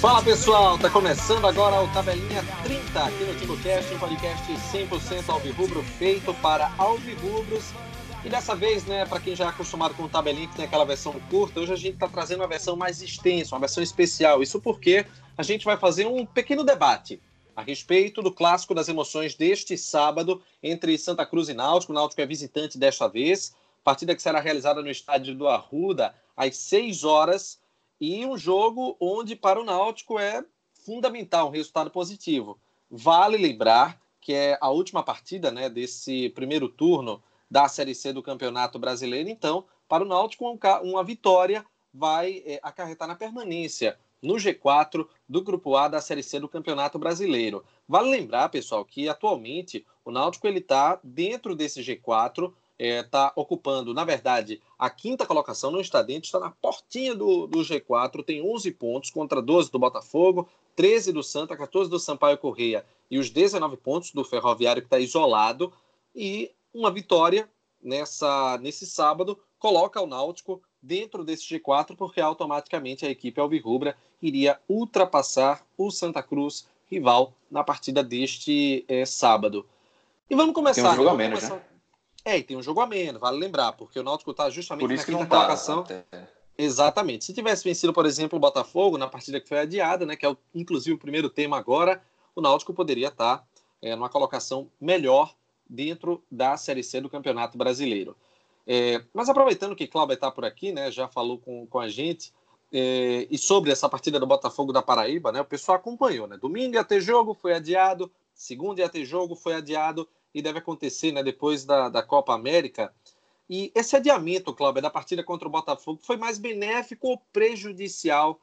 Fala pessoal, tá começando agora o Tabelinha 30 aqui no TimbuCast, um podcast 100% alvirrubro feito para alvirrubros. E dessa vez, né, para quem já é acostumado com o tabelinha que tem aquela versão curta, hoje a gente está trazendo uma versão mais extensa, uma versão especial. Isso porque a gente vai fazer um pequeno debate a respeito do clássico das emoções deste sábado entre Santa Cruz e Náutico. O Náutico é visitante desta vez, partida que será realizada no estádio do Arruda às 6 horas e um jogo onde para o Náutico é fundamental um resultado positivo. Vale lembrar que é a última partida né, desse primeiro turno da Série C do Campeonato Brasileiro. Então, para o Náutico, uma vitória vai é, acarretar na permanência no G4 do Grupo A da Série C do Campeonato Brasileiro. Vale lembrar, pessoal, que atualmente o Náutico ele está dentro desse G4, está é, ocupando, na verdade, a quinta colocação, não está dentro, está na portinha do, do G4, tem 11 pontos contra 12 do Botafogo, 13 do Santa, 14 do Sampaio Correia e os 19 pontos do Ferroviário que está isolado. E uma vitória nessa nesse sábado coloca o Náutico dentro desse G4, porque automaticamente a equipe alvirrubra iria ultrapassar o Santa Cruz, rival, na partida deste é, sábado. E vamos começar. Tem um jogo a menos, começar... né? É, e tem um jogo a menos, vale lembrar, porque o Náutico está justamente na quinta tá. colocação. Exatamente. Se tivesse vencido, por exemplo, o Botafogo na partida que foi adiada, né, que é o, inclusive o primeiro tema agora, o Náutico poderia estar é, numa colocação melhor dentro da Série C do Campeonato Brasileiro. É, mas aproveitando que Cláudio está por aqui, né, já falou com, com a gente, é, e sobre essa partida do Botafogo da Paraíba, né, o pessoal acompanhou. Né, domingo ia ter jogo, foi adiado, segunda ia ter jogo, foi adiado, e deve acontecer né, depois da, da Copa América. E esse adiamento, Cláudio, da partida contra o Botafogo foi mais benéfico ou prejudicial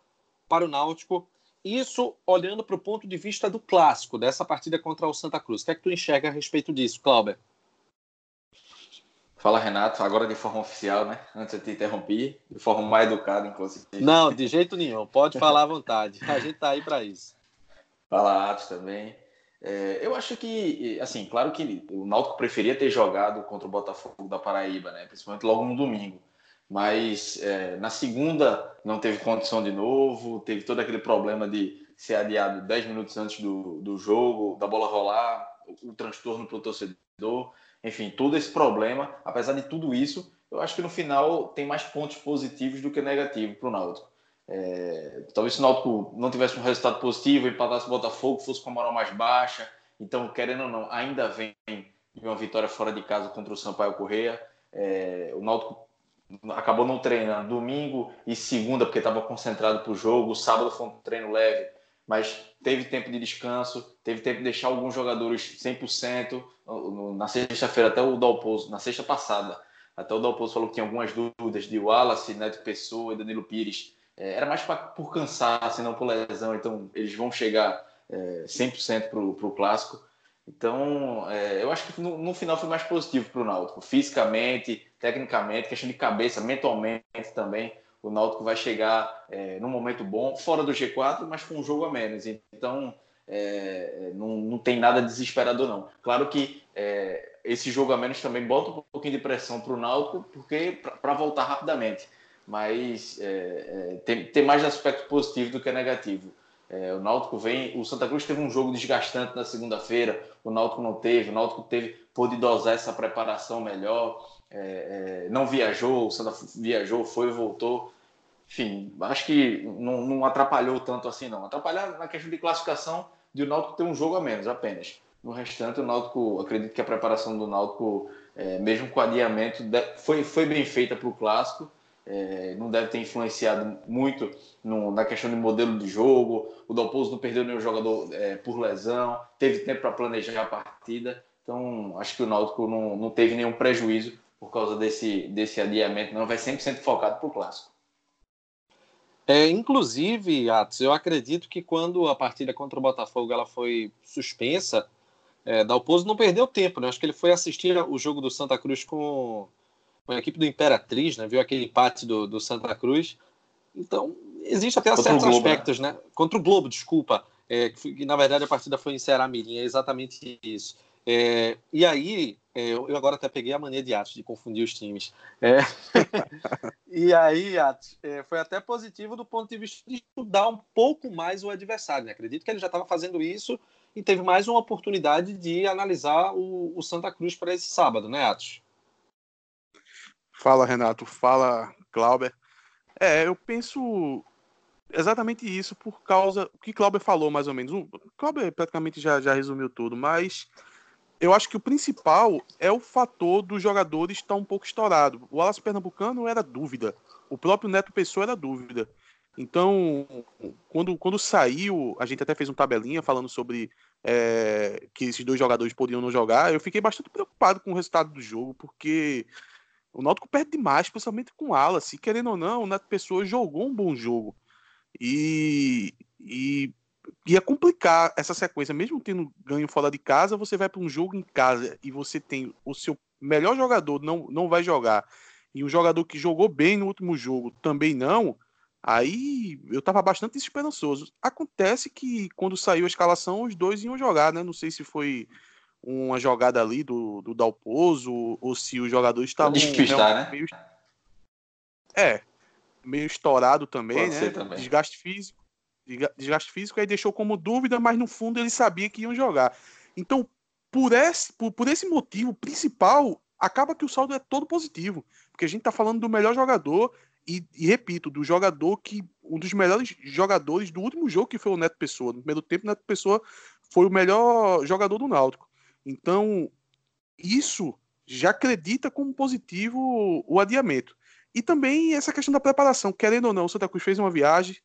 para o Náutico? Isso olhando para o ponto de vista do clássico, dessa partida contra o Santa Cruz. O que é que tu enxerga a respeito disso, Cláudio? Fala, Renato, agora de forma oficial, né? Antes eu te interrompi, de forma mais educada, inclusive. Não, de jeito nenhum. Pode falar à vontade. A gente tá aí para isso. Fala, Atos também. É, eu acho que, assim, claro que o Náutico preferia ter jogado contra o Botafogo da Paraíba, né? Principalmente logo no domingo. Mas é, na segunda não teve condição de novo, teve todo aquele problema de ser adiado 10 minutos antes do, do jogo, da bola rolar, o, o transtorno para o torcedor enfim, todo esse problema, apesar de tudo isso, eu acho que no final tem mais pontos positivos do que negativos para o Náutico. É, talvez se o Náutico não tivesse um resultado positivo, empatasse o Botafogo, fosse com a moral mais baixa. Então, querendo ou não, ainda vem uma vitória fora de casa contra o Sampaio Correia. É, o Náutico acabou não treinando domingo e segunda porque estava concentrado para o jogo. Sábado foi um treino leve mas teve tempo de descanso, teve tempo de deixar alguns jogadores 100%. Na sexta-feira, até o Dalpozo, na sexta passada, até o Dalpozo falou que tinha algumas dúvidas de Wallace, Neto Pessoa e Danilo Pires. É, era mais pra, por cansaço, não por lesão, então eles vão chegar é, 100% para o clássico. Então, é, eu acho que no, no, final foi mais positivo para o Náutico, fisicamente, tecnicamente, questão de cabeça, mentalmente também o Náutico vai chegar é, num momento bom, fora do G4, mas com um jogo a menos. Então, é, não, não tem nada desesperador, não. Claro que é, esse jogo a menos também bota um pouquinho de pressão para o Náutico, porque para voltar rapidamente. Mas é, é, tem, tem mais aspecto positivo do que negativo. É, o Náutico vem. O Santa Cruz teve um jogo desgastante na segunda-feira, o Náutico não teve, o Náutico teve, pôde dosar essa preparação melhor é, é, não viajou, o Santa viajou, foi e voltou. Enfim, acho que não, não, atrapalhou tanto assim, não. Atrapalhar na questão de classificação de o Náutico ter um jogo a menos, apenas. No restante, o Náutico, acredito que a preparação do Náutico, é, mesmo com adiamento, foi, foi bem feita para o Clássico. É, não deve ter influenciado muito no, na questão de modelo de jogo. O Dalpozo não perdeu nenhum jogador é, por lesão, teve tempo para planejar a partida. Então, acho que o Náutico não, não teve nenhum prejuízo por causa desse, desse adiamento, não vai 100% focado para o clássico. É, inclusive, Atos, eu acredito que quando a partida contra o Botafogo ela foi suspensa, é, Dalpozo não perdeu tempo, né? Acho que ele foi assistir o jogo do Santa Cruz com, com a equipe do Imperatriz, né? Viu aquele empate do, do Santa Cruz. Então, existe até contra certos Globo, né? aspectos, né? né? Contra o Globo, desculpa. é, que, que, na verdade a partida foi em Ceará Mirim, é exatamente isso. É, e aí, é, eu agora até peguei a mania de Atos, de confundir os times. É, e aí, Atos, é, foi até positivo do ponto de vista de estudar um pouco mais o adversário. Né? Acredito que ele já estava fazendo isso e teve mais uma oportunidade de analisar o, o Santa Cruz para esse sábado, né, Atos? Fala, Renato. Fala, Clauber. É, eu penso exatamente isso por causa. O que Clauber falou, mais ou menos. O Clauber praticamente já, já resumiu tudo, mas eu acho que o principal é o fator dos jogadores estar um pouco estourado. O Alas Pernambucano era dúvida. O próprio Neto Pessoa era dúvida. Então, quando, quando saiu, a gente até fez um tabelinha falando sobre é, que esses dois jogadores podiam não jogar. Eu fiquei bastante preocupado com o resultado do jogo, porque o Náutico perde demais, principalmente com o Alas. E querendo ou não, o Neto Pessoa jogou um bom jogo. E, e ia complicar essa sequência, mesmo tendo ganho fora de casa, você vai para um jogo em casa e você tem o seu melhor jogador não, não vai jogar e um jogador que jogou bem no último jogo também não, aí eu estava bastante esperançoso. Acontece que quando saiu a escalação, os dois iam jogar, né? Não sei se foi uma jogada ali do, do Dalpozo ou se os jogadores estavam né? meio... É, meio estourado também, Pode né? Também. Desgaste físico desgaste físico, aí deixou como dúvida, mas no fundo ele sabia que iam jogar. Então, por esse, por, por esse motivo principal, acaba que o saldo é todo positivo, porque a gente está falando do melhor jogador e, e, repito, do jogador que um dos melhores jogadores do último jogo que foi o Neto Pessoa. No primeiro tempo, o Neto Pessoa foi o melhor jogador do Náutico. Então, isso já acredita como positivo o adiamento. E também essa questão da preparação, querendo ou não, o Santa Cruz fez uma viagem,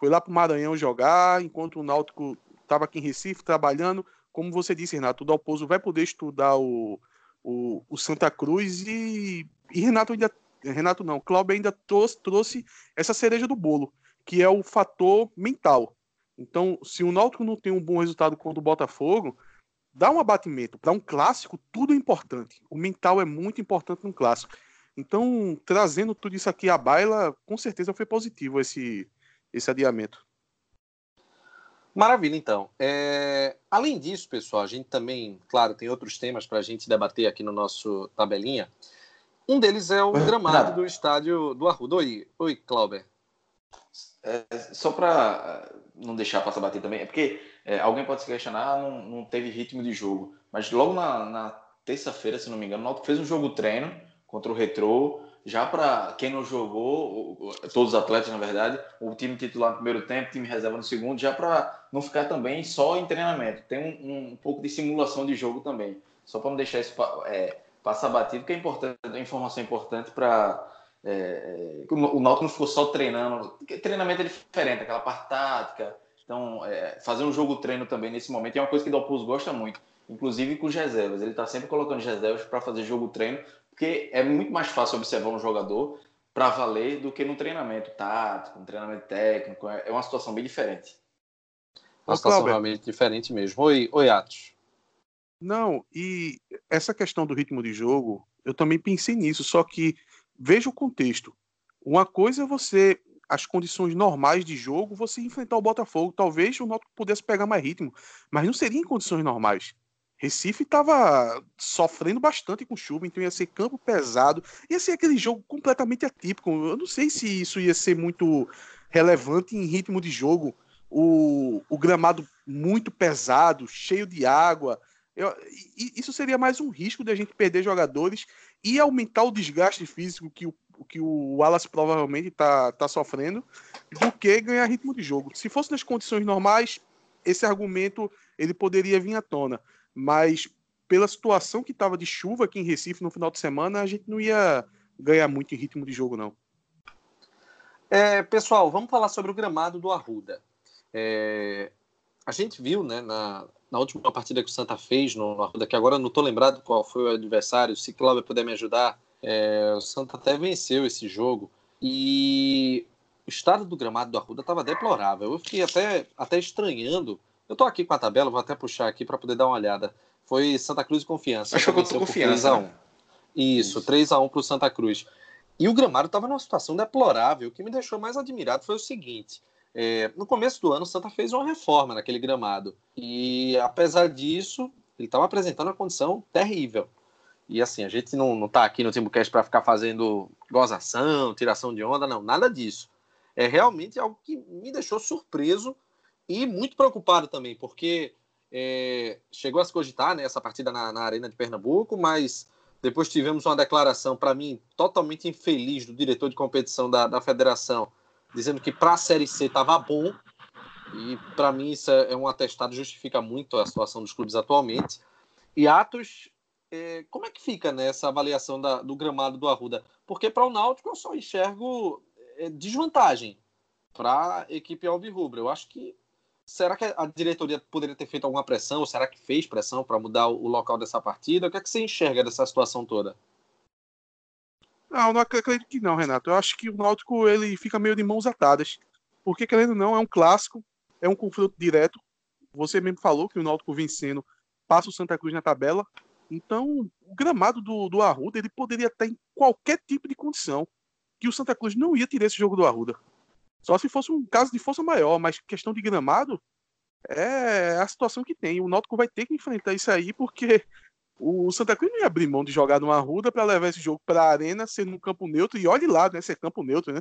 foi lá para o Maranhão jogar, enquanto o Náutico estava aqui em Recife trabalhando. Como você disse, Renato, o Dalpozo vai poder estudar o, o, o Santa Cruz e, e, Renato ainda. Renato não, Cláudio ainda trouxe, trouxe essa cereja do bolo, que é o fator mental. Então, se o Náutico não tem um bom resultado contra o Botafogo, dá um abatimento. Para um clássico, tudo é importante. O mental é muito importante no clássico. Então, trazendo tudo isso aqui à baila, com certeza foi positivo esse, esse adiamento. Maravilha, então. É... Além disso, pessoal, a gente também, claro, tem outros temas para a gente debater aqui no nosso tabelinha. Um deles é o gramado do estádio do Arruda. Oi, Oi Clauber. É, só para eh, não deixar passar bater também, é porque é, alguém pode se questionar, ah, não, não teve ritmo de jogo. Mas logo na, na terça-feira, se não me engano, o Náutico fez um jogo treino contra o Retrô, já para quem não jogou, todos os atletas, na verdade, o time titular no primeiro tempo, time reserva no segundo, já para não ficar também só em treinamento. Tem um, um pouco de simulação de jogo também. Só para não deixar isso é, passar batido, que é importante, é informação importante para. É, é o Náutico não ficou só treinando, treinamento é diferente, aquela parte tática. Então, é, fazer um jogo treino também nesse momento é uma coisa que o Dalpus gosta muito, inclusive com os reservas. Ele está sempre colocando reservas para fazer jogo treino, porque é muito mais fácil observar um jogador para valer do que no treinamento tático, no treinamento técnico. É, é uma situação bem diferente. Uma situação realmente diferente mesmo. Oi, oi Atos. Não, e essa questão do ritmo de jogo, eu também pensei nisso, só que veja o contexto. Uma coisa é você, as condições normais de jogo, você enfrentar o Botafogo. Talvez o Náutico pudesse pegar mais ritmo, mas não seria em condições normais. Recife estava sofrendo bastante com chuva, então ia ser campo pesado, ia ser aquele jogo completamente atípico. Eu não sei se isso ia ser muito relevante em ritmo de jogo. O, o gramado muito pesado, cheio de água. Eu, isso seria mais um risco de a gente perder jogadores e aumentar o desgaste físico que o, que o Wallace provavelmente está tá sofrendo, do que ganhar ritmo de jogo. Se fosse nas condições normais, esse argumento ele poderia vir à tona mas pela situação que estava de chuva aqui em Recife no final de semana, a gente não ia ganhar muito em ritmo de jogo, não. É, pessoal, vamos falar sobre o gramado do Arruda. É, a gente viu né, na, na, última partida que o Santa fez no, Arruda, que agora não estou lembrado qual foi o adversário, se Cláudio puder me ajudar, é, o Santa até venceu esse jogo e o estado do gramado do Arruda estava deplorável. Eu fiquei até, até estranhando eu tô aqui com a tabela, vou até puxar aqui para poder dar uma olhada. Foi Santa Cruz e Confiança. Acho que eu tô confiança. Né? Isso, 3x1 pro Santa Cruz. E o gramado estava numa situação deplorável. O que me deixou mais admirado foi o seguinte: É, no começo do ano, o Santa fez uma reforma naquele gramado. E, apesar disso, ele estava apresentando uma condição terrível. E, assim, a gente não, não tá aqui no Timbucast para ficar fazendo gozação, tiração de onda, não. Nada disso. É realmente algo que me deixou surpreso e muito preocupado também, porque é, chegou a se cogitar né, essa partida na, na Arena de Pernambuco, mas depois tivemos uma declaração, para mim, totalmente infeliz do diretor de competição da, da federação, dizendo que para a Série C estava bom. E para mim isso é, é um atestado, justifica muito a situação dos clubes atualmente. E Atos, é, como é que fica nessa né, avaliação da, do gramado do Arruda? Porque para o Náutico eu só enxergo é, desvantagem para a equipe alvirrubra. Eu acho que será que a diretoria poderia ter feito alguma pressão? Ou será que fez pressão para mudar o local dessa partida? O que é que você enxerga dessa situação toda? Não, não acredito que não, Renato. Eu acho que o Náutico ele fica meio de mãos atadas. Porque, querendo ou não, é um clássico, é um confronto direto. Você mesmo falou que o Náutico vencendo passa o Santa Cruz na tabela. Então, o gramado do, do Arruda ele poderia estar em qualquer tipo de condição que o Santa Cruz não ia tirar esse jogo do Arruda. Só se fosse um caso de força maior, mas questão de gramado é a situação que tem. O Náutico vai ter que enfrentar isso aí, porque o Santa Cruz não ia abrir mão de jogar numa ruda para levar esse jogo para a arena, sendo um campo neutro, e olhe lá, né? Ser campo neutro, né?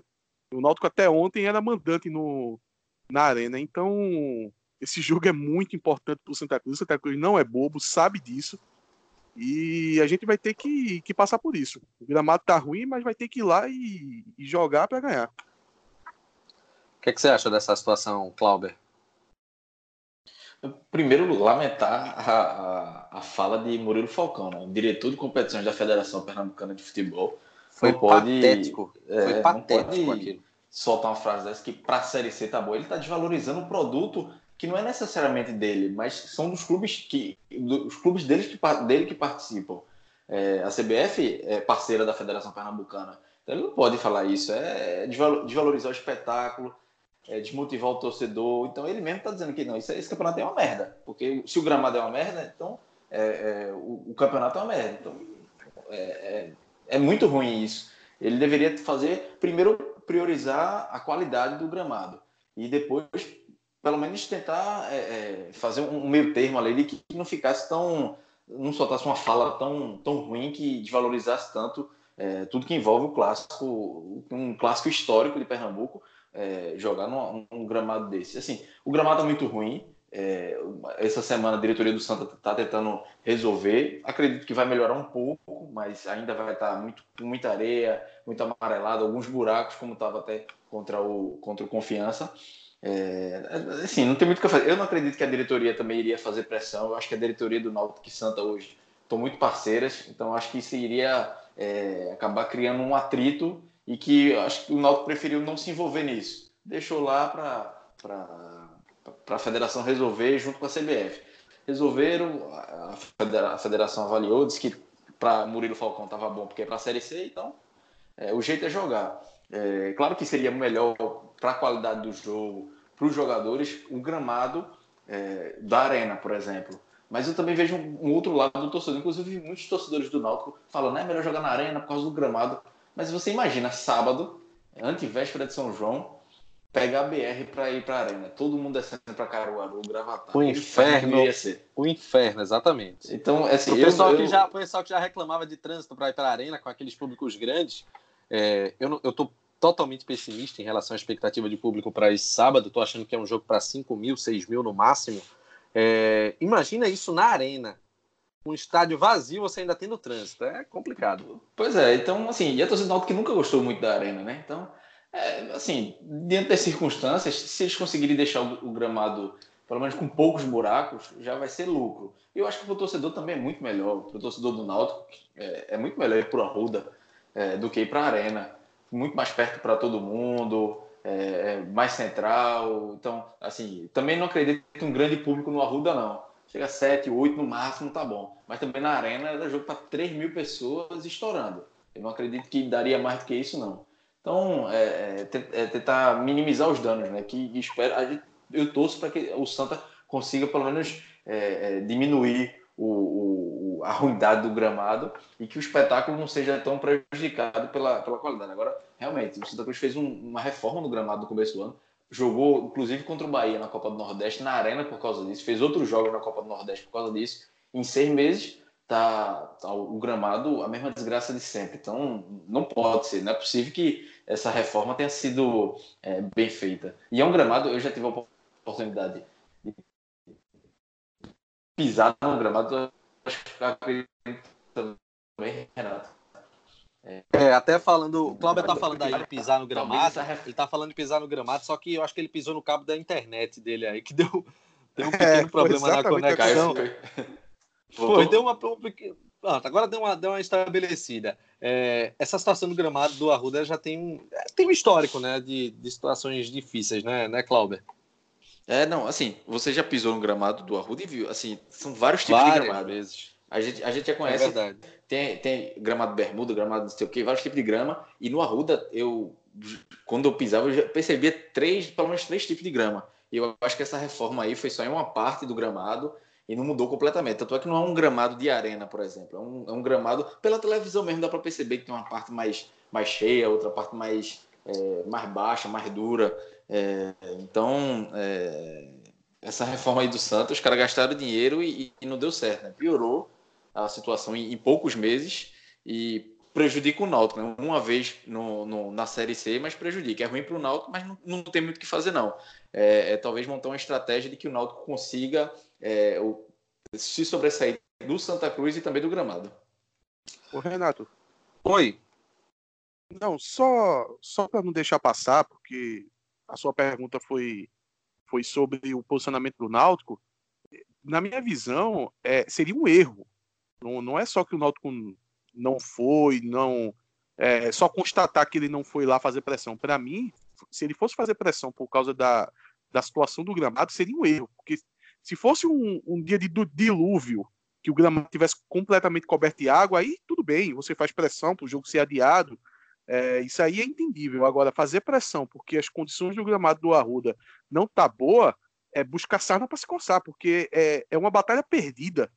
O Náutico até ontem era mandante no, na arena. Então, esse jogo é muito importante para o Santa Cruz. O Santa Cruz não é bobo, sabe disso. E a gente vai ter que, que passar por isso. O gramado tá ruim, mas vai ter que ir lá e, e jogar para ganhar. O que, é que, você acha dessa situação, Clauber? Primeiro, lamentar a, a, a, fala de Murilo Falcão, né? diretor de competições da Federação Pernambucana de Futebol. Foi pode, patético. É, Foi patético aquilo. Soltar uma frase dessa que para a Série C tá bom. Ele está desvalorizando um produto que não é necessariamente dele, mas são dos clubes que dos clubes deles que, dele que participam. É, a CBF é parceira da Federação Pernambucana. Então ele não pode falar isso. É desvalorizar o espetáculo, é, desmotivar o torcedor. Então ele mesmo está dizendo que não, isso, esse campeonato é uma merda. Porque se o gramado é uma merda, então é, é, o, o, campeonato é uma merda. Então é, é, é, muito ruim isso. Ele deveria fazer, primeiro, priorizar a qualidade do gramado. E depois, pelo menos, tentar é, é, fazer um meio termo ali que não ficasse tão. não soltasse uma fala tão, tão ruim que desvalorizasse tanto tudo que envolve o clássico, um clássico histórico de Pernambuco é, jogar num, num, gramado desse. Assim, o gramado é muito ruim. É, essa semana a diretoria do Santa está tentando resolver. Acredito que vai melhorar um pouco, mas ainda vai estar tá muito, muita areia, muito amarelado, alguns buracos, como estava até contra o, contra o Confiança. É, assim, não tem muito o que fazer. Eu não acredito que a diretoria também iria fazer pressão. Eu acho que a diretoria do Náutico e Santa hoje estão muito parceiras, então acho que isso iria é, acabar criando um atrito e que acho que o Náutico preferiu não se envolver nisso. Deixou lá para a federação resolver junto com a CBF. Resolveram, a federação avaliou, disse que para Murilo Falcão estava bom porque é para a Série C, então é, o jeito é jogar. É, claro que seria melhor para a qualidade do jogo, para os jogadores, o gramado é, da arena, por exemplo. Mas eu também vejo um, outro lado do torcedor. Inclusive, muitos torcedores do Náutico falam, né, é melhor jogar na arena por causa do gramado. Mas você imagina, sábado, antevéspera de São João, pegar a BR para ir para a arena. Todo mundo descendo para Caruaru, Gravatar. O inferno. O inferno, exatamente. Então, assim, o pessoal, eu, que já, o pessoal que já reclamava de trânsito para ir para a arena com aqueles públicos grandes, é, eu, eu tô totalmente pessimista em relação à expectativa de público para esse sábado. Estou achando que é um jogo para 5 mil, 6 mil no máximo. É, imagina isso na arena um estádio vazio, você ainda tendo trânsito. É complicado. Pois é, então, assim, e a torcida do Náutico que nunca gostou muito da arena, né? Então, é, assim, diante das circunstâncias, se eles conseguirem deixar o, gramado, pelo menos com poucos buracos, já vai ser lucro. Eu acho que o torcedor também é muito melhor, o torcedor do Náutico, é, é, muito melhor ir para a Ruda é, do que ir para a arena. Muito mais perto para todo mundo, é, é, mais central. Então, assim, também não acredito em um grande público no Arruda, não chega a 7, 8 no máximo, tá bom. Mas também na arena era jogo para 3 mil pessoas estourando. Eu não acredito que daria mais do que isso, não. Então, é, é, é tentar minimizar os danos, né? Que espero, eu torço para que o Santa consiga pelo menos é, é, diminuir o, o, a ruindade do gramado e que o espetáculo não seja tão prejudicado pela, pela qualidade. Agora, realmente, o Santa Cruz fez um, uma reforma no gramado no começo do ano. Jogou inclusive contra o Bahia na Copa do Nordeste, na Arena por causa disso, fez outros jogos na Copa do Nordeste por causa disso. Em seis meses, tá, tá o gramado a mesma desgraça de sempre. Então, não pode ser, não é possível que essa reforma tenha sido é, bem feita. E é um gramado, eu já tive a oportunidade de pisar no gramado, acho que também, Renato. É, até falando, o Cláudio tá falando aí de pisar no gramado, ele tá falando de pisar no gramado, só que eu acho que ele pisou no cabo da internet dele aí, que deu, deu um pequeno é, problema na conexão. Foi, deu uma, um Pronto, agora deu uma, deu uma estabelecida. É, essa situação do gramado do Arruda já tem, é, tem um histórico, né, de, de situações difíceis, né, né, Clauber? É, não, assim, você já pisou no gramado do Arruda e viu, assim, são vários tipos Várias de gramado. Vezes. A gente, a gente já conhece. É verdade. Tem, tem gramado bermuda, gramado não sei o quê, vários tipos de grama. E no Arruda, eu, quando eu pisava, eu percebia três, pelo menos três tipos de grama. E eu acho que essa reforma aí foi só em uma parte do gramado e não mudou completamente. Tanto é que não é um gramado de arena, por exemplo. É um, é um gramado, pela televisão mesmo, dá para perceber que tem uma parte mais, mais cheia, outra parte mais, é, mais baixa, mais dura. É, então, é, essa reforma aí do Santos, os caras gastaram dinheiro e, e, não deu certo. Né? Piorou a situação em, em, poucos meses e prejudica o Náutico. Né? Uma vez no, no, na Série C, mas prejudica. É ruim para o Náutico, mas não, não tem muito o que fazer, não. É, é, talvez montar uma estratégia de que o Náutico consiga é, o, se sobressair do Santa Cruz e também do Gramado. Ô Renato. Oi. Não, só só para não deixar passar, porque a sua pergunta foi foi sobre o posicionamento do Náutico. Na minha visão, é, seria um erro. Não, não é só que o Náutico não foi, não é, só constatar que ele não foi lá fazer pressão. Para mim, se ele fosse fazer pressão por causa da, da situação do gramado, seria um erro, porque se fosse um, um dia de dilúvio, que o gramado tivesse completamente coberto de água, aí tudo bem, você faz pressão para o jogo ser adiado. É, isso aí é entendível. Agora, fazer pressão porque as condições do gramado do Arruda não tá boa, é buscar sarna para se coçar, porque é, é uma batalha perdida.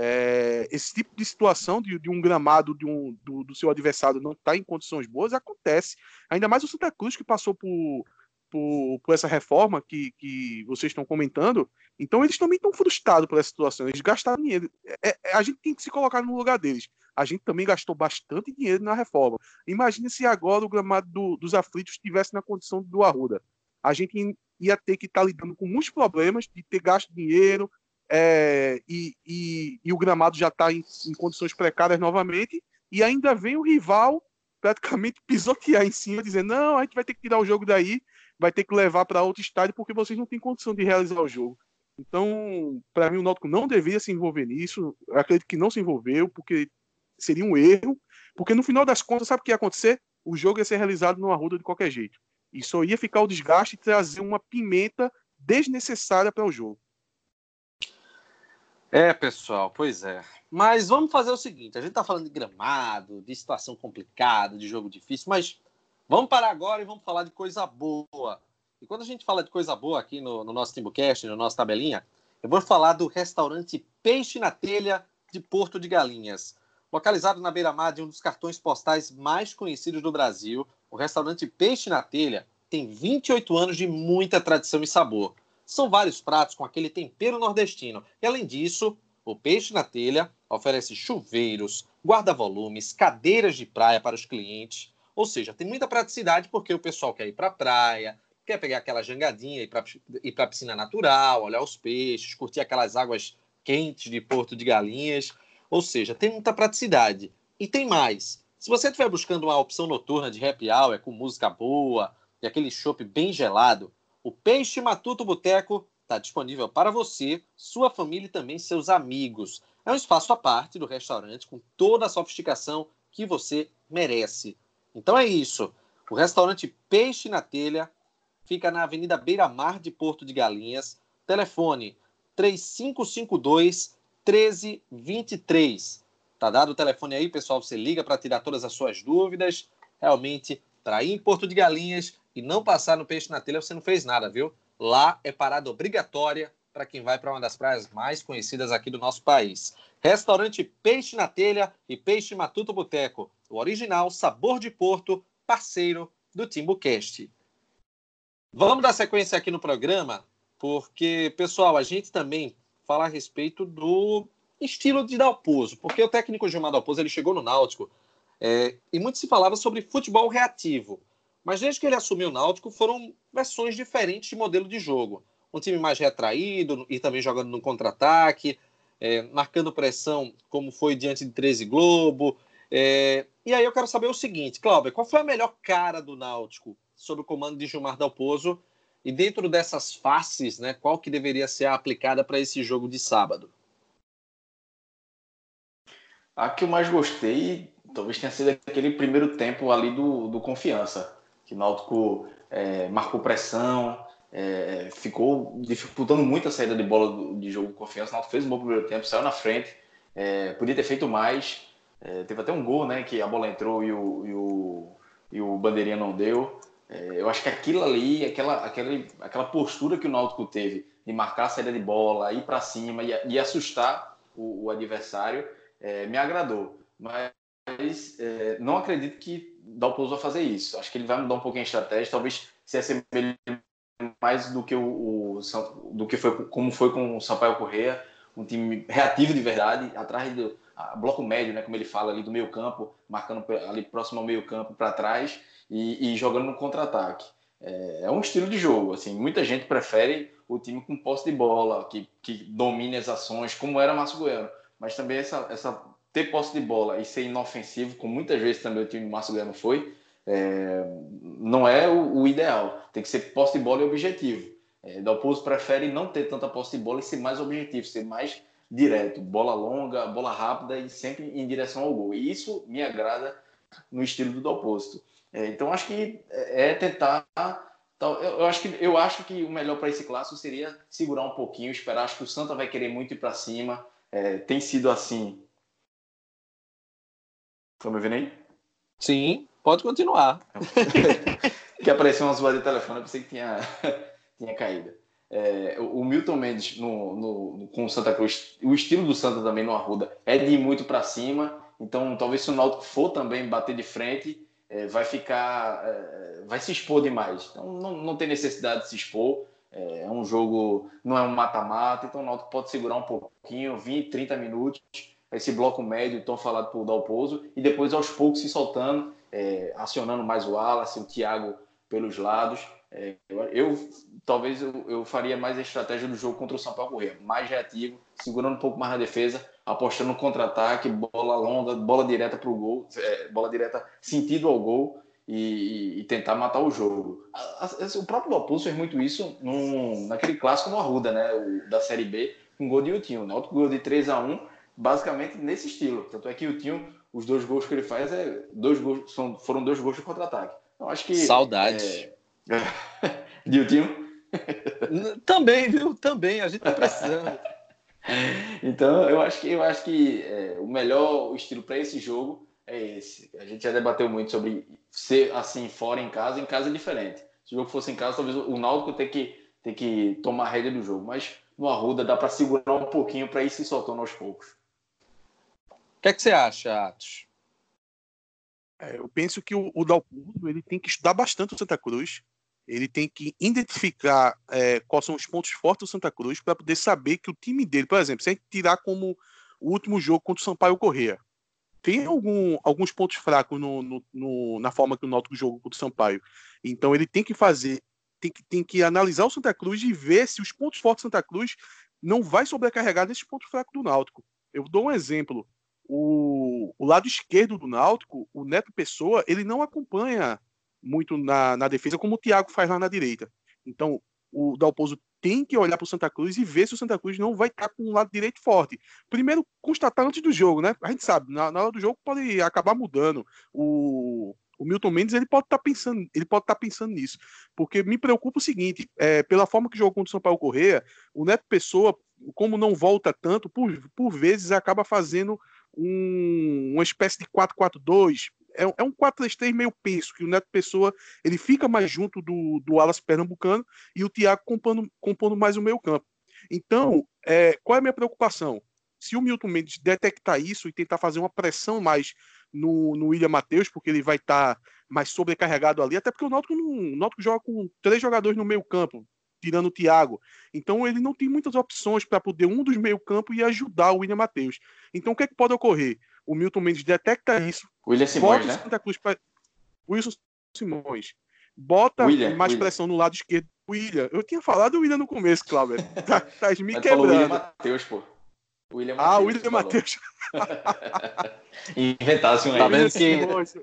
É, esse tipo de situação de, de um gramado de um, do, do, seu adversário não estar tá em condições boas acontece. Ainda mais o Santa Cruz, que passou por, por, por essa reforma que, que vocês estão comentando, então eles também estão frustrados por essa situação. Eles gastaram dinheiro. É, é, a gente tem que se colocar no lugar deles. A gente também gastou bastante dinheiro na reforma. Imagine se agora o gramado do, dos aflitos estivesse na condição do Arruda. A gente ia ter que estar tá lidando com muitos problemas de ter gasto dinheiro é, e, e, e, o gramado já está em, em condições precárias novamente. E ainda vem o rival praticamente pisotear em cima, dizendo: não, a gente vai ter que tirar o jogo daí vai ter que levar para outro estádio porque vocês não têm condição de realizar o jogo. Então, para mim, o Náutico não deveria se envolver nisso. Eu acredito que não se envolveu, porque seria um erro. Porque no final das contas, sabe o que ia acontecer? O jogo ia ser realizado no Arruda de qualquer jeito. E só ia ficar o desgaste e trazer uma pimenta desnecessária para o jogo. É, pessoal, pois é. Mas vamos fazer o seguinte: a gente está falando de gramado, de situação complicada, de jogo difícil, mas Vamos parar agora e vamos falar de coisa boa. E quando a gente fala de coisa boa aqui no, no nosso Timbucast, no nosso tabelinha, eu vou falar do restaurante Peixe na Telha de Porto de Galinhas. Localizado na beira-mar de um dos cartões postais mais conhecidos do Brasil, o restaurante Peixe na Telha tem 28 anos de muita tradição e sabor. São vários pratos com aquele tempero nordestino. E além disso, o Peixe na Telha oferece chuveiros, guarda-volumes, cadeiras de praia para os clientes ou seja, tem muita praticidade porque o pessoal quer ir para a praia, quer pegar aquela jangadinha, ir para a piscina natural, olhar os peixes, curtir aquelas águas quentes de Porto de Galinhas. Ou seja, tem muita praticidade. E tem mais. Se você estiver buscando uma opção noturna de happy hour com música boa e aquele chopp bem gelado, o Peixe Matuto Boteco está disponível para você, sua família e também seus amigos. É um espaço à parte do restaurante com toda a sofisticação que você merece. Então é isso. O restaurante Peixe na Telha fica na Avenida Beira Mar de Porto de Galinhas. Telefone 3552 1323. Tá dado o telefone aí, pessoal. Você liga para tirar todas as suas dúvidas. Realmente, para ir em Porto de Galinhas e não passar no Peixe na Telha, você não fez nada, viu? Lá é parada obrigatória para quem vai para uma das praias mais conhecidas aqui do nosso país. Restaurante Peixe na Telha e Peixe Matuto Boteco, o original sabor de Porto, parceiro do Timbucast. Vamos dar sequência aqui no programa, porque, pessoal, a gente também fala a respeito do estilo de Dalpozo, porque o técnico Gilmar Dalpozo ele chegou no Náutico é, e muito se falava sobre futebol reativo. Mas desde que ele assumiu o Náutico, foram versões diferentes de modelo de jogo. Um time mais retraído e também jogando no contra-ataque, é, marcando pressão, como foi diante de 13 Globo. É, e aí eu quero saber o seguinte, Cláudio, qual foi a melhor cara do Náutico sob o comando de Gilmar Dalpozo? E dentro dessas faces, né, qual que deveria ser aplicada para esse jogo de sábado? A que eu mais gostei talvez tenha sido aquele primeiro tempo ali do, do confiança, que o Náutico é, marcou pressão, é, ficou dificultando muito a saída de bola de jogo confiança. O Náutico fez um bom primeiro tempo, saiu na frente, é, podia ter feito mais. É, teve até um gol, né, que a bola entrou e o, e o, e o bandeirinha não deu. É, eu acho que aquilo ali, aquela, aquela, aquela postura que o Náutico teve de marcar a saída de bola, ir para cima e, e assustar o, o adversário, é, me agradou. Mas é, não acredito que Dalpozo vai fazer isso. Acho que ele vai mudar um pouquinho a estratégia, talvez se assemelhe mais do que o, o, do que foi como foi com o Sampaio Correia, um time reativo de verdade, atrás do bloco médio, né, como ele fala ali do meio campo, marcando ali próximo ao meio campo para trás e, e, jogando no contra-ataque. É, é, um estilo de jogo, assim, muita gente prefere o time com posse de bola, que, que domine as ações, como era Márcio Goiano, mas também essa, essa ter posse de bola e ser inofensivo, como muitas vezes também o time do Márcio Goiano foi, é, não é o, o, ideal. Tem que ser posse de bola e objetivo. É, Dalpozo prefere não ter tanta posse de bola e ser mais objetivo, ser mais direto, bola longa, bola rápida e sempre em direção ao gol. E isso me agrada no estilo do Dalpozo. É, então acho que é, é tentar eu acho que eu acho que o melhor para esse clássico seria segurar um pouquinho, esperar. Acho que o Santa vai querer muito ir para cima. É, tem sido assim. Foi me ouvindo aí? Sim. Pode continuar. que apareceu uma zoada de telefone, eu pensei que tinha, tinha caído. É, o Milton Mendes no, no, com o Santa Cruz, o estilo do Santa também no Arruda é de ir muito para cima. Então, talvez se o Náutico for também bater de frente, é, vai ficar, é, vai se expor demais. Então, não, não tem necessidade de se expor. É, é um jogo, não é um mata-mata, então o Náutico pode segurar um pouquinho, 20, 30 minutos, esse bloco médio tão falado por Dalpozo, e depois aos poucos se soltando é, acionando mais o Wallace, o Thiago pelos lados. É, eu, talvez eu, eu, faria mais a estratégia do jogo contra o São Paulo Correia, mais reativo, segurando um pouco mais na defesa, apostando no contra-ataque, bola longa, bola direta para o gol, é, bola direta sentido ao gol e, e tentar matar o jogo. A, a, o próprio Lopus fez muito isso num, naquele clássico no Arruda, né, o, da Série B, com gol de Utinho, né, outro gol de 3 a 1 basicamente nesse estilo. Tanto é que o Utinho os dois gols que ele faz é dois gols, são, foram dois gols de contra-ataque. Então acho que saudade é... de time. Também, viu? Também a gente tá precisando. então eu acho que eu acho que é, o melhor estilo para esse jogo é esse. A gente já debateu muito sobre ser assim fora em casa, em casa é diferente. Se o jogo fosse em casa, talvez o Náutico tenha que ter que tomar a rédea do jogo, mas no Arruda dá para segurar um pouquinho para ir se soltando aos poucos. O que, é que você acha, Atos? É, eu penso que o, o ele tem que estudar bastante o Santa Cruz. Ele tem que identificar é, quais são os pontos fortes do Santa Cruz para poder saber que o time dele, por exemplo, se a gente tirar como o último jogo contra o Sampaio Corrêa, tem algum, alguns pontos fracos no, no, no, na forma que o Náutico jogou contra o Sampaio. Então ele tem que fazer, tem que, tem que analisar o Santa Cruz e ver se os pontos fortes do Santa Cruz não vai sobrecarregar nesses pontos fracos do Náutico. Eu dou um exemplo o, o lado esquerdo do Náutico, o Neto Pessoa, ele não acompanha muito na, na defesa como o Thiago faz lá na direita. Então, o Dalpozo tem que olhar para o Santa Cruz e ver se o Santa Cruz não vai estar com um lado direito forte. Primeiro, constatar antes do jogo, né? A gente sabe, na, na hora do jogo pode acabar mudando. O, o Milton Mendes ele pode estar tá pensando, ele pode estar tá pensando nisso, porque me preocupa o seguinte, é, pela forma que jogou contra o São Paulo Correia, o Neto Pessoa, como não volta tanto, por, por vezes acaba fazendo um, uma espécie de 4-4-2. É, é um 4-3-3 meio penso, que o Neto Pessoa ele fica mais junto do, do Alas Pernambucano e o Thiago compondo, compondo mais o meio campo. Então, é, qual é a minha preocupação? se o Milton Mendes detectar isso e tentar fazer uma pressão mais no, no William Matheus, porque ele vai estar tá mais sobrecarregado ali, até porque o Náutico, não, o Náutico joga com três jogadores no meio campo, tirando o Thiago. Então ele não tem muitas opções para poder um dos meio campo e ajudar o William Matheus. Então o que, é que pode ocorrer? O Milton Mendes detecta isso. William Simões, né? Santa Cruz pra... Wilson Simões. Bota William, mais William. pressão no lado esquerdo. William. Eu tinha falado o William no começo, Cláudio. Tá, tá me Mas quebrando. William Matheus, pô. William Ah, Matheus, William. Matheus. Inventasse um aí. Tá vendo William que-.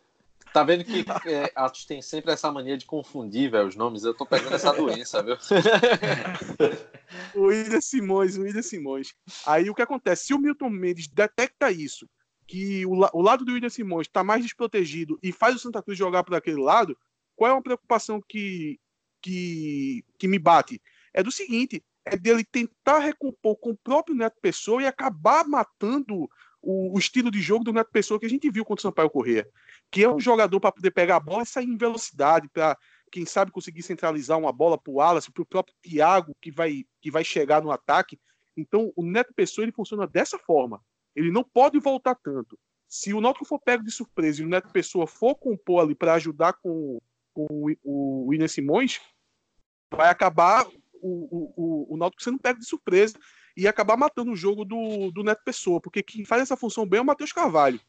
Tá vendo que é, Atos tem sempre essa mania de confundir, velho, os nomes. Eu tô pegando essa doença, viu? O William Simões, o William Simões. Aí o que acontece? Se o Milton Mendes detecta isso, que o, o lado do William Simões está mais desprotegido e faz o Santa Cruz jogar por aquele lado, qual é uma preocupação que, que, que me bate? É do seguinte: é dele tentar recompor com o próprio Neto Pessoa e acabar matando o, o estilo de jogo do Neto Pessoa que a gente viu contra o Sampaio Corrêa. Que é um jogador para poder pegar a bola e sair em velocidade, para quem sabe conseguir centralizar uma bola para o Wallace, para o próprio Thiago, que vai, que vai chegar no ataque. Então, o Neto Pessoa ele funciona dessa forma. Ele não pode voltar tanto. Se o Náutico for pego de surpresa e o Neto Pessoa for compor ali para ajudar com, com o, William Simões, vai acabar o, o, o, o Náutico sendo pego de surpresa e acabar matando o jogo do, do Neto Pessoa, porque quem faz essa função bem é o Matheus Carvalho,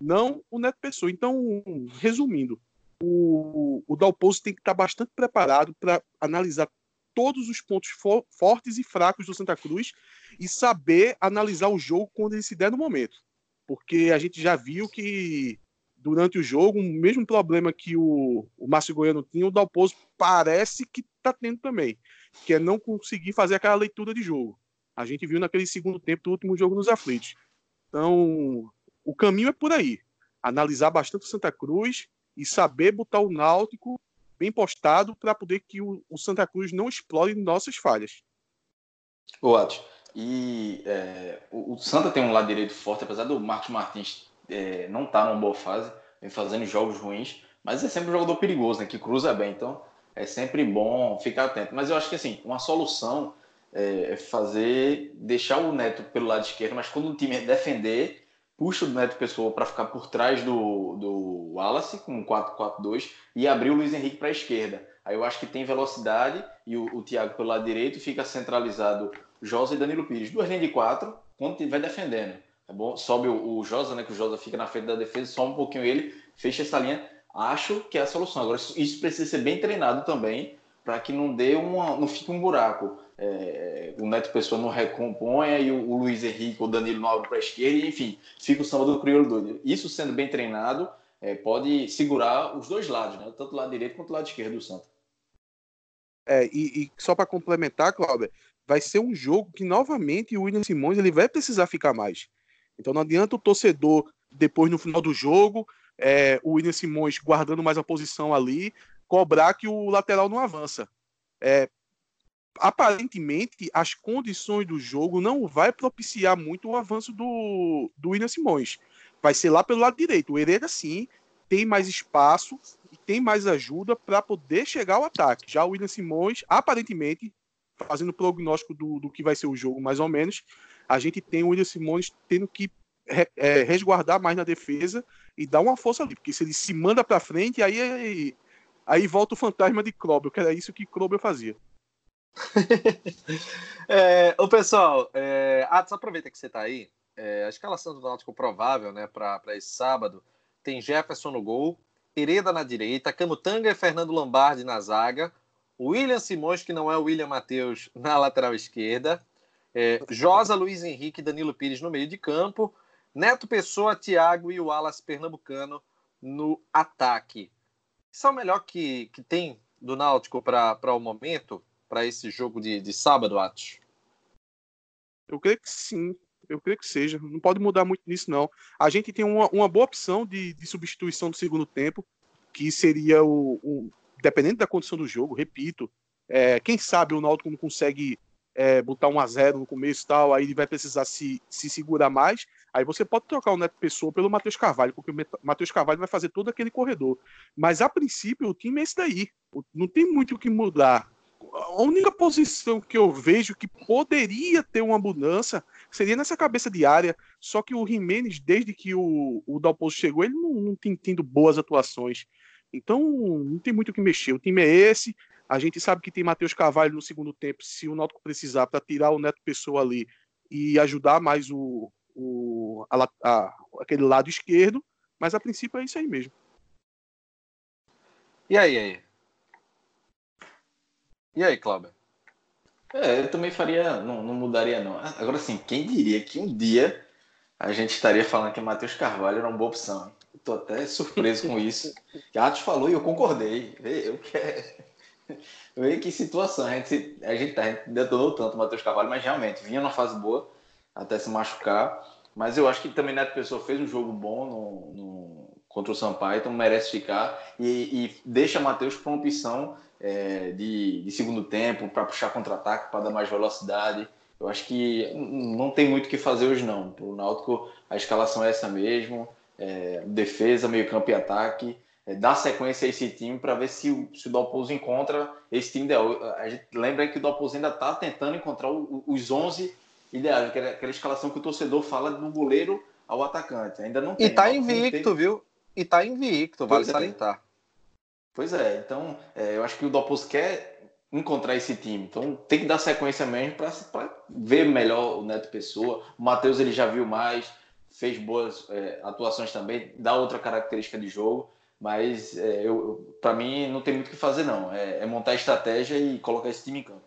não o Neto Pessoa. Então, resumindo, o, o Dalpozo tem que estar bastante preparado para analisar todos os pontos fo- fortes e fracos do Santa Cruz e saber analisar o jogo quando ele se der no momento. Porque a gente já viu que durante o jogo, o mesmo problema que o, o Márcio Goiano tinha, o Dalpozo parece que está tendo também, que é não conseguir fazer aquela leitura de jogo. A gente viu naquele segundo tempo do último jogo nos aflitos. Então, o caminho é por aí. Analisar bastante o Santa Cruz e saber botar o Náutico bem postado para poder que o, o Santa Cruz não explore nossas falhas. Atos, e é, o, o Santa tem um lado direito forte, apesar do Marcos Martins é, não estar numa boa fase, vem fazendo jogos ruins, mas é sempre um jogador perigoso, né? Que cruza bem, então é sempre bom ficar atento. Mas eu acho que assim, uma solução é, é fazer, deixar o Neto pelo lado esquerdo, mas quando o time defender, puxa o Neto Pessoa para ficar por trás do, do Wallace, com um 4-4-2, e abrir o Luiz Henrique para a esquerda. Aí eu acho que tem velocidade e o, o Thiago pelo lado direito fica centralizado Josa e Danilo Pires. Duas linhas de quatro, quando estiver defendendo. Tá bom? Sobe o, o Josa, né? Que o Josa fica na frente da defesa, sobe um pouquinho ele, fecha essa linha. Acho que é a solução. Agora, isso, isso precisa ser bem treinado também, para que não dê uma. não fique um buraco. É, o Neto Pessoa não recomponha e o, o Luiz Henrique o Danilo não abre para a esquerda, enfim, fica o samba do crioulo doido. Isso sendo bem treinado, é, pode segurar os dois lados, né? Tanto o lado direito quanto o lado esquerdo do Santa. É, e, e só para complementar, Cláudio, vai ser um jogo que novamente o William Simões ele vai precisar ficar mais. Então não adianta o torcedor, depois no final do jogo, é, o William Simões guardando mais a posição ali, cobrar que o lateral não avança. É, aparentemente, as condições do jogo não vai propiciar muito o avanço do, do William Simões. Vai ser lá pelo lado direito. O Hereda, sim, tem mais espaço e tem mais ajuda para poder chegar ao ataque. Já o William Simões, aparentemente, fazendo o prognóstico do, do que vai ser o jogo, mais ou menos, a gente tem o William Simões tendo que é, resguardar mais na defesa e dar uma força ali, porque se ele se manda para frente, aí, aí, aí volta o fantasma de Krobel, que era isso que Krobel fazia. É, ô pessoal, é, Atos, aproveita que você está aí. É, a escalação do Náutico provável né, para esse sábado tem Jefferson no gol, Hereda na direita, Camutanga e Fernando Lombardi na zaga, William Simões, que não é o William Matheus, na lateral esquerda, é, Josa, Luiz Henrique e Danilo Pires no meio de campo, Neto Pessoa, Thiago e o Wallace Pernambucano no ataque. Isso é o melhor que, que tem do Náutico para o momento, para esse jogo de, de sábado, Atos? Eu creio que sim, eu creio que seja. Não pode mudar muito nisso, não. A gente tem uma, uma boa opção de, de substituição do segundo tempo, que seria o, o- dependendo da condição do jogo, repito, é, quem sabe o Náutico não consegue é, botar um a zero no começo e tal, aí ele vai precisar se, se segurar mais. Aí você pode trocar o Neto Pessoa pelo Matheus Carvalho, porque o Matheus Carvalho vai fazer todo aquele corredor. Mas a princípio o time é esse daí. Não tem muito o que mudar. A única posição que eu vejo que poderia ter uma mudança seria nessa cabeça de área. Só que o Jimenez, desde que o, o Dalpozo chegou, ele não, não tem tendo boas atuações. Então, não tem muito o que mexer. O time é esse. A gente sabe que tem Matheus Carvalho no segundo tempo, se o Náutico precisar, para tirar o Neto Pessoa ali e ajudar mais o, o a, a, aquele lado esquerdo. Mas a princípio é isso aí mesmo. E aí, aí? E aí, Cláudio? É, eu também faria, não, não mudaria não. Agora sim, quem diria que um dia a gente estaria falando que Matheus Carvalho era uma boa opção. Estou até surpreso com isso. Que Atos falou e eu concordei. Eu quero. Vê que situação. A gente, a gente, tá, a gente detonou tanto o Matheus Carvalho, mas realmente vinha numa fase boa até se machucar. Mas eu acho que também Neto Pessoa fez um jogo bom no, no contra o Sampaio, então merece ficar. E, e deixa Matheus para uma opção é, de, de, segundo tempo, para puxar contra-ataque, para dar mais velocidade. Eu acho que não tem muito o que fazer hoje, não. Para o Náutico, a escalação é essa mesmo: é, defesa, meio-campo e ataque. É, dá sequência a esse time para ver se o, se o Dalpozo encontra esse time ideal. A gente lembra que o Dalpozo ainda está tentando encontrar o, os 11 ideais, aquela, aquela escalação que o torcedor fala do goleiro ao atacante. Ainda não tem. E tá invicto, viu? E tá invicto, vale é. salientar. Pois é, então é, eu acho que o Dopos quer encontrar esse time, então tem que dar sequência mesmo para ver melhor o Neto Pessoa. O Matheus ele já viu mais, fez boas é, atuações também, dá outra característica de jogo, mas é, para mim não tem muito o que fazer não, é, é montar estratégia e colocar esse time em campo.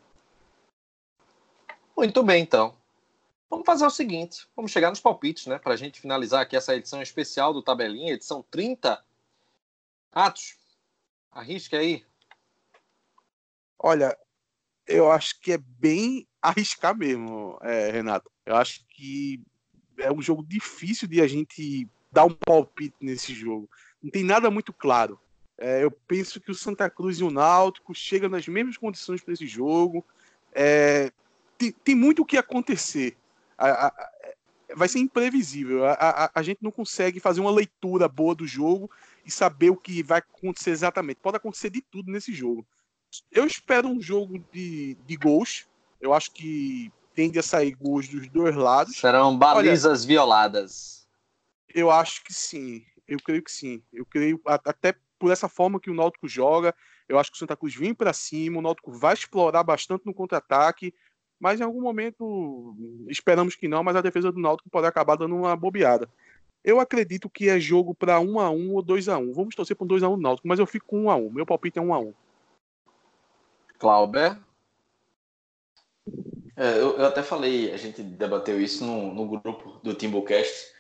Muito bem, então. Vamos fazer o seguinte: vamos chegar nos palpites, né? Para a gente finalizar aqui essa edição especial do Tabelinha, edição 30. Atos, Arrisca aí. Olha, eu acho que é bem arriscar mesmo, é, Renato. Eu acho que é um jogo difícil de a gente dar um palpite nesse jogo. Não tem nada muito claro. É, eu penso que o Santa Cruz e o Náutico chegam nas mesmas condições para esse jogo. É, tem, tem, muito o que acontecer. A, a, vai ser imprevisível. A, a, gente não consegue fazer uma leitura boa do jogo e saber o que vai acontecer exatamente. Pode acontecer de tudo nesse jogo. Eu espero um jogo de, de gols. Eu acho que tende a sair gols dos dois lados. Serão balizas Olha, violadas. Eu acho que sim. Eu creio que sim. Eu creio até por essa forma que o Náutico joga. Eu acho que o Santa Cruz vem para cima. O Náutico vai explorar bastante no contra-ataque. Mas em algum momento, esperamos que não, mas a defesa do Náutico pode acabar dando uma bobeada. Eu acredito que é jogo para 1 a 1 ou 2 a 1 Vamos torcer para um 2 a 1 Náutico, mas eu fico com 1 a 1 Meu palpite é 1 a 1 Clauber? É, eu, eu, até falei, a gente debateu isso no, no grupo do Timbocast.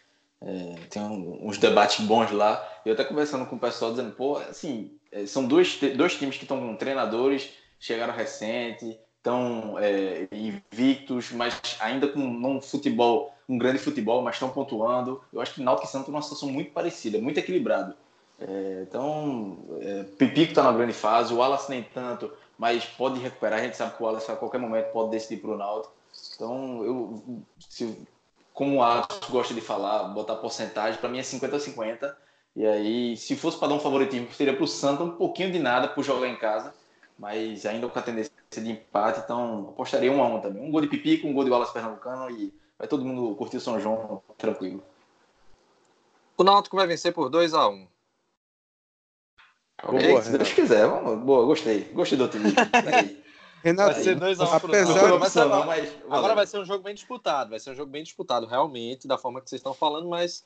É, tem um, uns debates bons lá. Eu até conversando com o pessoal dizendo, pô, assim, é, são dois, dois times que estão com treinadores, chegaram recente, estão é, invictos, mas ainda com um futebol, um grande futebol, mas estão pontuando. Eu acho que Náutico e Santos é uma situação muito parecida, muito equilibrado. É, então, é, Pipico está na grande fase, o Wallace nem tanto, mas pode recuperar. A gente sabe que o Wallace a qualquer momento pode decidir para o Náutico. Então, eu, se, como o Atos gosta de falar, botar porcentagem, para mim é 50-50. E aí, se fosse para dar um favoritismo, seria para o Santos um pouquinho de nada por jogar em casa mas ainda com a tendência de empate, então apostaria um a um também. Um gol de Pipico, um gol de Wallace Pernambucano e vai todo mundo curtir o São João tranquilo. O Náutico vai vencer por 2 a 1 um. Okay, boa, se Deus quiser, vamos. Boa, gostei. Gostei do otimismo. Renato, vai ser 2x1 um pro Náutico. Mas agora, mas, agora vai ser um jogo bem disputado. Vai ser um jogo bem disputado, realmente, da forma que vocês estão falando, mas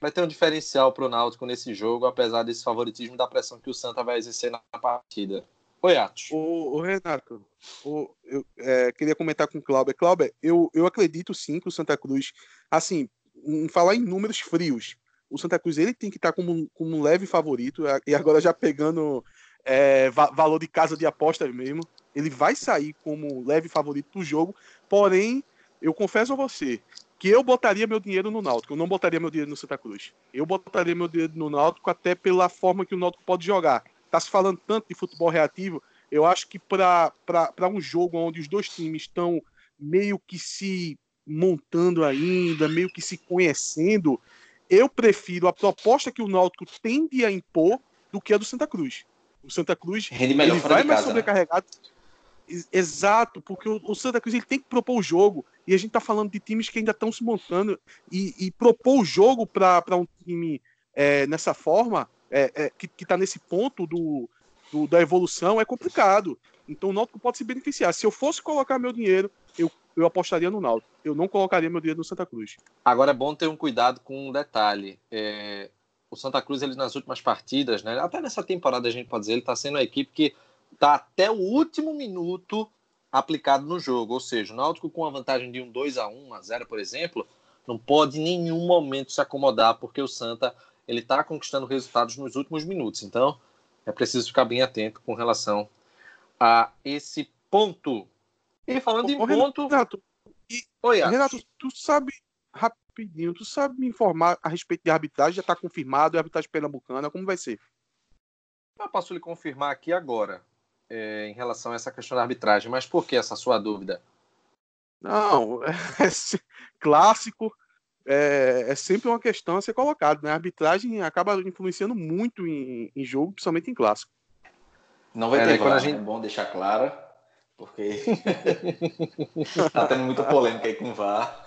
vai ter um diferencial pro Náutico nesse jogo, apesar desse favoritismo da pressão que o Santa vai exercer na partida. Oi, Atos. O, o Renato, o, eu é, queria comentar com o Cláudio. Cláudio, eu, eu acredito sim que o Santa Cruz, assim, em falar em números frios, o Santa Cruz ele tem que estar como, como um leve favorito, e agora já pegando é, va valor de casa de apostas mesmo, ele vai sair como leve favorito do jogo, porém, eu confesso a você que eu botaria meu dinheiro no Náutico, eu não botaria meu dinheiro no Santa Cruz. Eu botaria meu dinheiro no Náutico até pela forma que o Náutico pode jogar está se falando tanto de futebol reativo, eu acho que para um jogo onde os dois times estão meio que se montando ainda, meio que se conhecendo, eu prefiro a proposta que o Náutico tende a impor do que a do Santa Cruz. O Santa Cruz melhor ele vai mais casa, né? sobrecarregado. Né? Ex- Exato, porque o, o Santa Cruz ele tem que propor o jogo. E a gente tá falando de times que ainda estão se montando. E, e propor o jogo para um time é, nessa forma, é, é, que, que tá nesse ponto do, do- da evolução, é complicado. Então o Náutico pode se beneficiar. Se eu fosse colocar meu dinheiro, eu, eu apostaria no Náutico. Eu não colocaria meu dinheiro no Santa Cruz. Agora é bom ter um cuidado com um detalhe. É, o Santa Cruz, ele nas últimas partidas, né, até nessa temporada a gente pode dizer, ele está sendo a equipe que está até o último minuto aplicado no jogo. Ou seja, o Náutico com a vantagem de um 2 a 1 1 a 0 por exemplo, não pode em nenhum momento se acomodar, porque o Santa ele está conquistando resultados nos últimos minutos. Então, é preciso ficar bem atento com relação a esse ponto. E falando em ponto. Renato, Oi, Atos. Renato, tu sabe, rapidinho, tu sabe me informar a respeito de arbitragem? Já tá confirmado, é arbitragem pernambucana, como vai ser? Eu posso lhe confirmar aqui agora, é, em relação a essa questão da arbitragem, mas por que essa sua dúvida? Não, é, clássico é, é sempre uma questão a ser colocada, né? A arbitragem acaba influenciando muito em, em jogo, principalmente em clássico. Não vai É, ter né, quando VAR, a gente- é bom deixar claro, porque tá tendo muita polêmica aí com o VAR.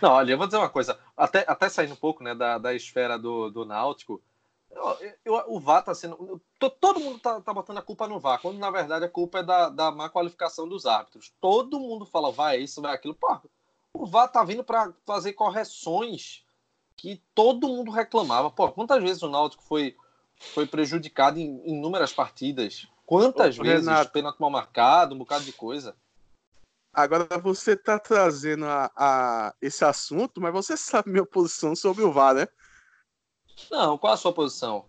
Não, olha, eu vou dizer uma coisa, até, até saindo um pouco né, da, da esfera do, do Náutico, eu- eu- o VAR tá sendo. to- Todo mundo tá, tá botando a culpa no VAR, quando na verdade a culpa é da, da má qualificação dos árbitros. Todo mundo fala, vai isso, vai aquilo. Pô, o VAR tá vindo para fazer correções que todo mundo reclamava. Pô, quantas vezes o Náutico foi, foi prejudicado em inúmeras partidas? Quantas Ô, vezes Renato. pênalti mal marcado, um bocado de coisa? Agora você tá trazendo a, a- esse assunto, mas você sabe minha posição sobre o VAR, né? Não, qual a sua posição?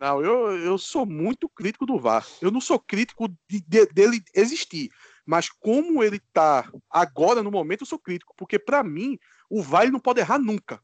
Não, eu, eu sou muito crítico do VAR. Eu não sou crítico de- de- dele existir, mas como ele tá agora no momento, eu sou crítico, porque pra mim o VAR não pode errar nunca.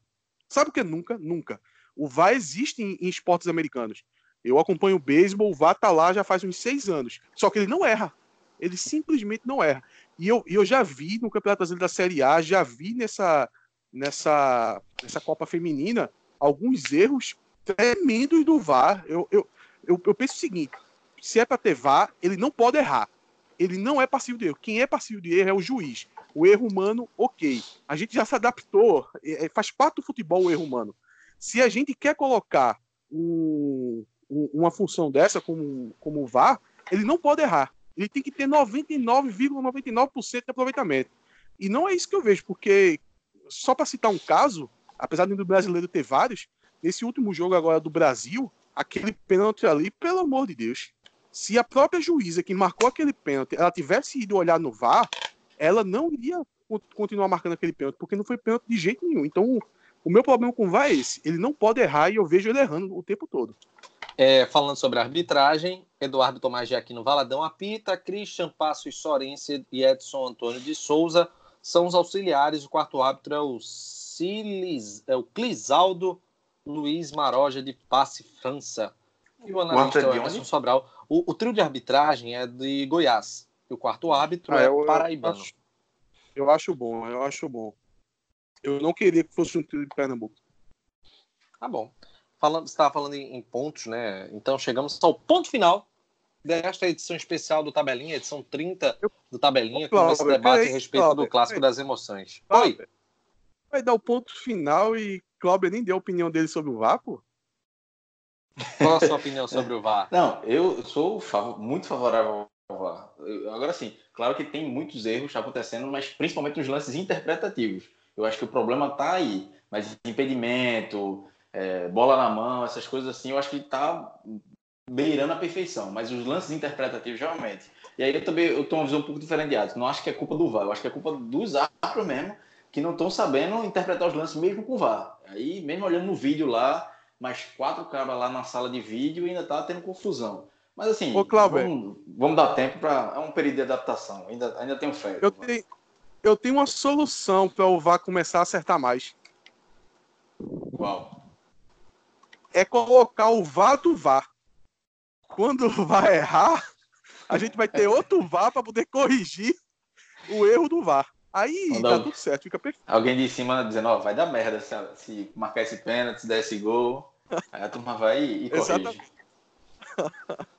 Sabe o que é nunca? Nunca. O VAR existe em, em esportes americanos. Eu acompanho o beisebol, o VAR tá lá já faz uns seis anos. Só que ele não erra. Ele simplesmente não erra. E eu, eu já vi no Campeonato Brasileiro da Série A, já vi nessa, nessa, nessa Copa Feminina alguns erros tremendos do VAR. Eu, eu, eu, eu penso o seguinte: se é para ter VAR, ele não pode errar. Ele não é passivo de erro. Quem é passivo de erro é o juiz. O erro humano, ok. A gente já se adaptou. é, é, faz parte do futebol o erro humano. Se a gente quer colocar um- um- uma função dessa como, como VAR, ele não pode errar. Ele tem que ter 99,99% de aproveitamento. E não é isso que eu vejo, porque só para citar um caso, apesar do brasileiro ter vários, nesse último jogo agora do Brasil, aquele pênalti ali, pelo amor de Deus. Se a própria juíza que marcou aquele pênalti, ela tivesse ido olhar no VAR, ela não iria con- continuar marcando aquele pênalti, porque não foi pênalti de jeito nenhum. Então, o meu problema com o VAR é esse. Ele não pode errar e eu vejo ele errando o tempo todo. É, falando sobre arbitragem, Eduardo Tomás de Aquino Valadão apita, Christian Passos Sorense e Edson Antônio de Souza são os auxiliares. O quarto árbitro é o, Cilis, é o Clisaldo Luiz Maroja de Passe França. E o analista é é onde? Sobral. O, o trio de arbitragem é de Goiás. E o quarto árbitro Ah, é eu- eu paraibano. acho- Eu acho bom, eu acho bom. Eu não queria que fosse um trio de Pernambuco. Tá bom. Falando, você estava falando em, em pontos, né? Então chegamos ao ponto final desta edição especial do Tabelinha, edição 30 do Tabelinha, com esse debate peraí, a respeito do Cláudio, clássico peraí. das emoções. Oi, Cláudio, Vai dar o ponto final e Cláudio nem deu a opinião dele sobre o VAR, pô? Qual a sua opinião sobre o VAR? Não, eu sou muito favorável ao VAR. Agora sim, claro que tem muitos erros acontecendo, mas principalmente nos lances interpretativos. Eu acho que o problema tá aí. Mas impedimento, é, bola na mão, essas coisas assim, eu acho que tá beirando a perfeição. Mas os lances interpretativos, realmente. E aí eu também eu tenho uma visão um pouco diferente de. Não acho que é culpa do VAR, eu acho que é culpa dos árbitros mesmo, que não estão sabendo interpretar os lances mesmo com o VAR. Aí, mesmo olhando no vídeo lá, mais quatro cabras lá na sala de vídeo e ainda tá tendo confusão. Mas assim, Ô, Cláudio. vamos, vamos dar tempo para. É um período de adaptação. Ainda, ainda tenho fé. Eu tenho, eu tenho uma solução para o VAR começar a acertar mais. Qual? É colocar o VAR do VAR. Quando o VAR errar, a gente vai ter outro VAR para poder corrigir o erro do VAR. Aí Não dá dá- tudo certo, fica perfeito. Alguém de cima dizendo, ó, vai dar merda se, se marcar esse pênalti, se der esse gol. Aí a turma vai e, e corrige. Exatamente.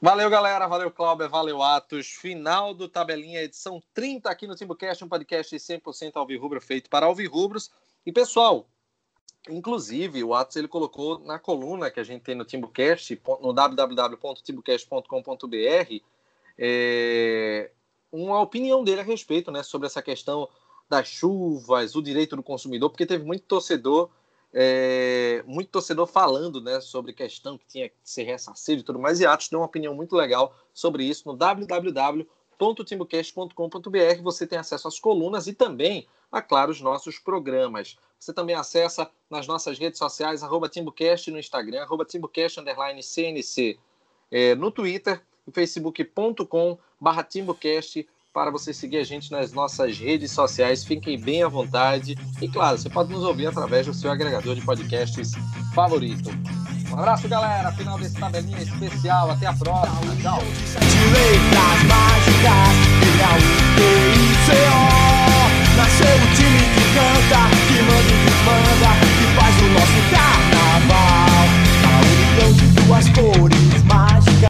Valeu, galera. Valeu, Cláudio. Valeu, Atos. Final do Tabelinha, edição 30 aqui no Timbucast, um podcast 100% alvirrubro feito para alvirrubros. E, pessoal, inclusive, o Atos ele colocou na coluna que a gente tem no Timbucast, no www.timbucast.com.br, é, uma opinião dele a respeito né, sobre essa questão das chuvas, o direito do consumidor, porque teve muito torcedor é, muito torcedor falando né, sobre questão que tinha que ser ressarcido e tudo mais, e Atos deu uma opinião muito legal sobre isso no www.timbocast.com.br. Você tem acesso às colunas e também, a claro, os nossos programas. Você também acessa nas nossas redes sociais, arroba TimbuCast no Instagram, arroba TimbuCast underline CNC é, no Twitter, facebook.com barra TimbuCast para você seguir a gente nas nossas redes sociais. Fiquem bem à vontade. E claro, você pode nos ouvir através do seu agregador de podcasts favorito. Um abraço, galera. Final desse tabelinha especial. Até a próxima. Tchau. Nasceu o time que canta, que manda e que manda, que faz o nosso carnaval. A união de duas cores.